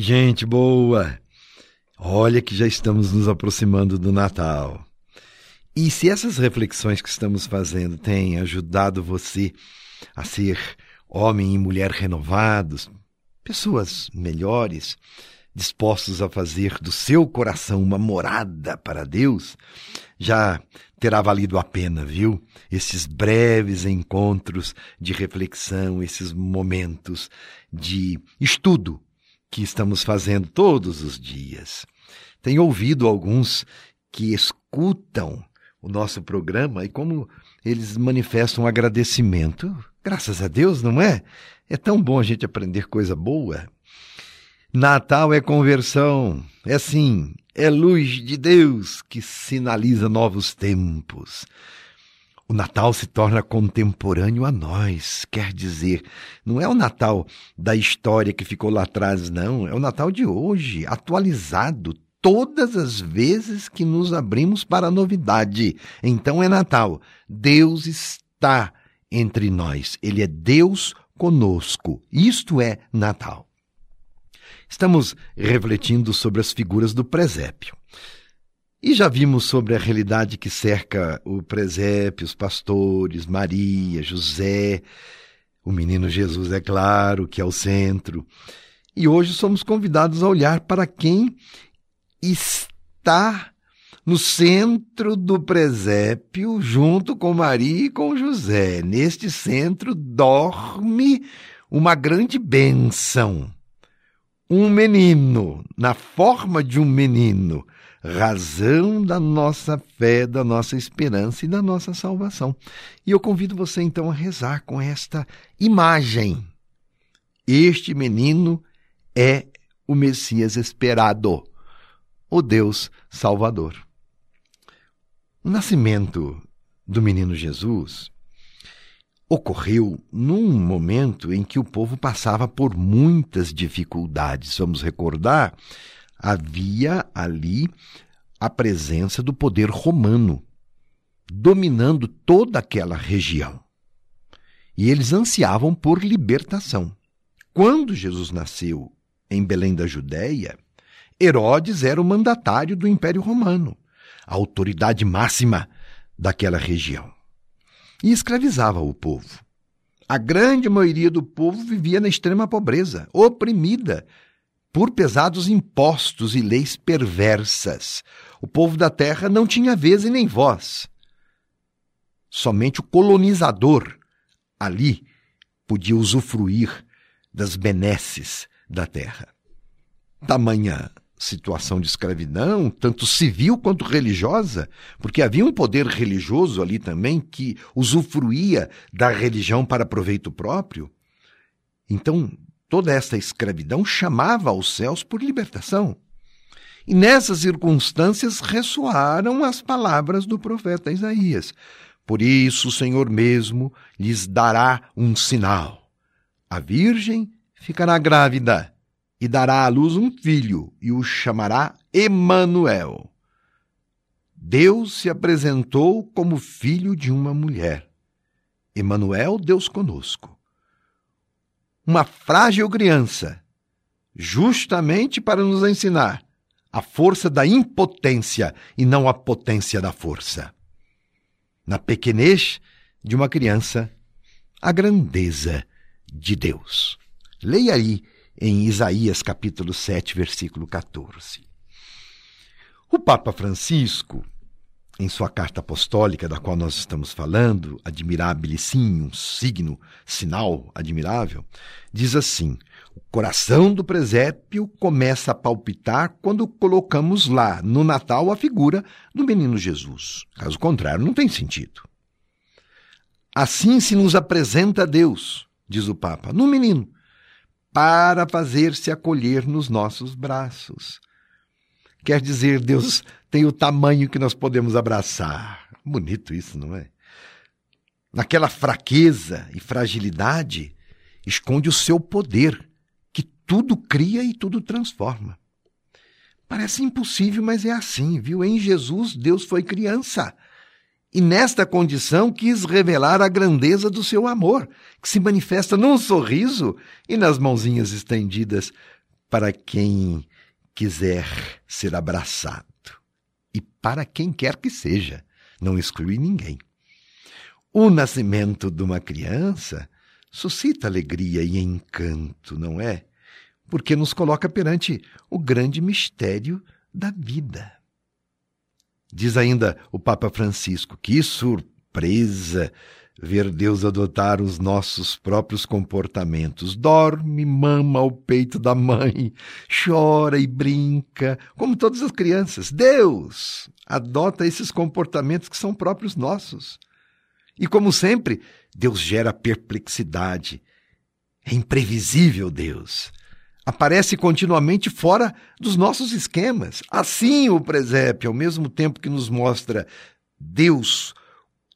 Gente boa! Olha que já estamos nos aproximando do Natal. E se essas reflexões que estamos fazendo têm ajudado você a ser homem e mulher renovados, pessoas melhores, dispostos a fazer do seu coração uma morada para Deus, já terá valido a pena, viu? Esses breves encontros de reflexão, esses momentos de estudo que estamos fazendo todos os dias. Tenho ouvido alguns que escutam o nosso programa e como eles manifestam agradecimento. Graças a Deus, não é? É tão bom a gente aprender coisa boa. Natal é conversão, é sim, é luz de Deus que sinaliza novos tempos. O Natal se torna contemporâneo a nós, quer dizer, não é o Natal da história que ficou lá atrás, não, é o Natal de hoje, atualizado todas as vezes que nos abrimos para a novidade. Então é Natal. Deus está entre nós, Ele é Deus conosco. Isto é Natal. Estamos refletindo sobre as figuras do presépio. E já vimos sobre a realidade que cerca o presépio, os pastores, Maria, José, o menino Jesus, é claro, que é o centro. E hoje somos convidados a olhar para quem está no centro do presépio, junto com Maria e com José. Neste centro dorme uma grande bênção um menino, na forma de um menino, razão da nossa fé, da nossa esperança e da nossa salvação. E eu convido você então a rezar com esta imagem. Este menino é o Messias esperado, o Deus Salvador. O nascimento do menino Jesus ocorreu num momento em que o povo passava por muitas dificuldades. Vamos recordar, havia ali a presença do poder romano dominando toda aquela região. E eles ansiavam por libertação. Quando Jesus nasceu em Belém da Judéia, Herodes era o mandatário do Império Romano, a autoridade máxima daquela região e escravizava o povo. A grande maioria do povo vivia na extrema pobreza, oprimida por pesados impostos e leis perversas. O povo da terra não tinha vez e nem voz. Somente o colonizador ali podia usufruir das benesses da terra. Tamanha situação de escravidão, tanto civil quanto religiosa, porque havia um poder religioso ali também que usufruía da religião para proveito próprio. Então, toda esta escravidão chamava aos céus por libertação. E nessas circunstâncias ressoaram as palavras do profeta Isaías. Por isso o Senhor mesmo lhes dará um sinal. A virgem ficará grávida e dará à luz um filho e o chamará Emanuel. Deus se apresentou como filho de uma mulher. Emanuel, Deus conosco. Uma frágil criança, justamente para nos ensinar a força da impotência e não a potência da força. Na pequenez de uma criança, a grandeza de Deus. Leia aí em Isaías capítulo 7, versículo 14. O Papa Francisco, em sua carta apostólica da qual nós estamos falando, admirável sim, um signo, sinal admirável, diz assim: o coração do presépio começa a palpitar quando colocamos lá, no Natal, a figura do menino Jesus. Caso contrário, não tem sentido. Assim se nos apresenta Deus, diz o Papa, no menino, para fazer-se acolher nos nossos braços. Quer dizer, Deus tem o tamanho que nós podemos abraçar. Bonito isso, não é? Naquela fraqueza e fragilidade, esconde o seu poder, que tudo cria e tudo transforma. Parece impossível, mas é assim, viu? Em Jesus, Deus foi criança e nesta condição quis revelar a grandeza do seu amor, que se manifesta num sorriso e nas mãozinhas estendidas para quem quiser ser abraçado e para quem quer que seja, não exclui ninguém. O nascimento de uma criança suscita alegria e encanto, não é? Porque nos coloca perante o grande mistério da vida. Diz ainda o Papa Francisco: que surpresa ver Deus adotar os nossos próprios comportamentos. Dorme, mama ao peito da mãe, chora e brinca, como todas as crianças. Deus adota esses comportamentos que são próprios nossos. E como sempre, Deus gera perplexidade. É imprevisível Deus. Aparece continuamente fora dos nossos esquemas. Assim, o presépio, ao mesmo tempo que nos mostra Deus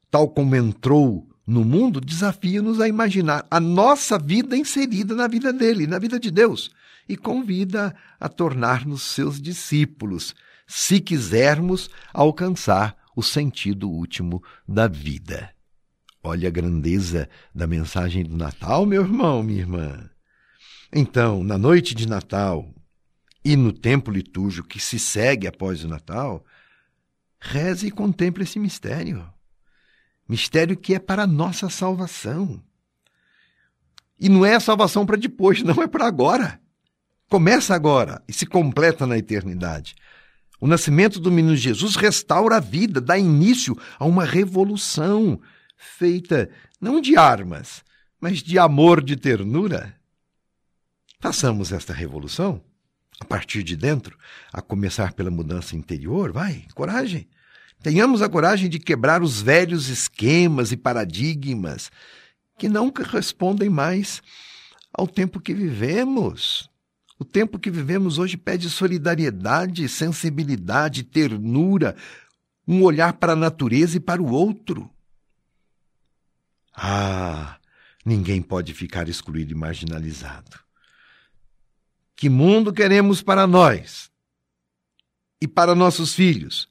tal como entrou no mundo, desafia-nos a imaginar a nossa vida inserida na vida dele, na vida de Deus, e convida a tornar-nos seus discípulos, se quisermos alcançar o sentido último da vida. Olha a grandeza da mensagem do Natal, meu irmão, minha irmã. Então, na noite de Natal e no tempo litúrgico que se segue após o Natal, reze e contemple esse mistério. Mistério que é para a nossa salvação. E não é a salvação para depois, não é para agora. Começa agora e se completa na eternidade. O nascimento do menino Jesus restaura a vida, dá início a uma revolução feita não de armas, mas de amor, de ternura. Façamos esta revolução a partir de dentro, a começar pela mudança interior. Vai, coragem. Tenhamos a coragem de quebrar os velhos esquemas e paradigmas que não correspondem mais ao tempo que vivemos. O tempo que vivemos hoje pede solidariedade, sensibilidade, ternura, um olhar para a natureza e para o outro. Ah, ninguém pode ficar excluído e marginalizado. Que mundo queremos para nós e para nossos filhos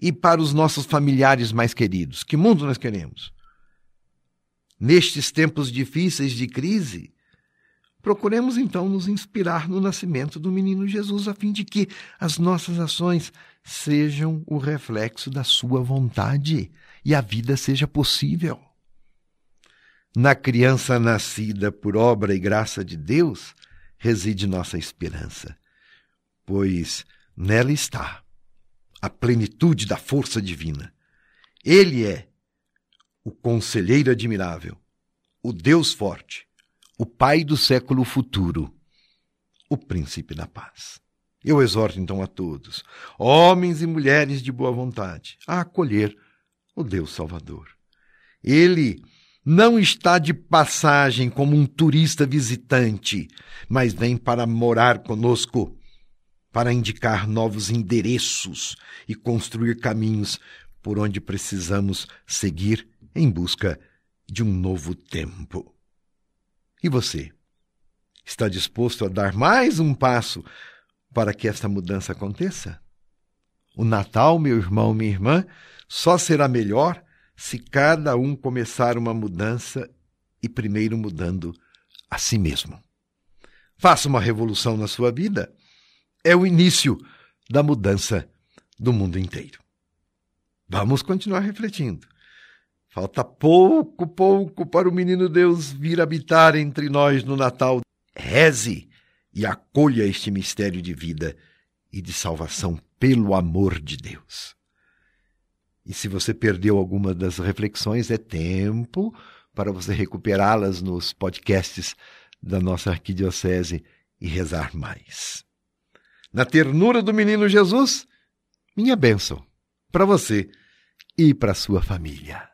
e para os nossos familiares mais queridos? Que mundo nós queremos? Nestes tempos difíceis de crise, procuremos então nos inspirar no nascimento do menino Jesus, a fim de que as nossas ações sejam o reflexo da Sua vontade e a vida seja possível. Na criança nascida por obra e graça de Deus reside nossa esperança, pois nela está a plenitude da força divina. Ele é o conselheiro admirável, o Deus forte, o Pai do século futuro, o Príncipe da paz. Eu exorto então a todos, homens e mulheres de boa vontade, a acolher o Deus Salvador. Ele não está de passagem como um turista visitante, mas vem para morar conosco, para indicar novos endereços e construir caminhos por onde precisamos seguir em busca de um novo tempo. E você? Está disposto a dar mais um passo para que esta mudança aconteça? O Natal, meu irmão, minha irmã, só será melhor se cada um começar uma mudança e primeiro mudando a si mesmo. Faça uma revolução na sua vida. É o início da mudança do mundo inteiro. Vamos continuar refletindo. Falta pouco, pouco para o menino Deus vir habitar entre nós no Natal. Reze e acolha este mistério de vida e de salvação pelo amor de Deus. E se você perdeu alguma das reflexões, é tempo para você recuperá-las nos podcasts da nossa arquidiocese e rezar mais. Na ternura do menino Jesus, minha bênção para você e para sua família.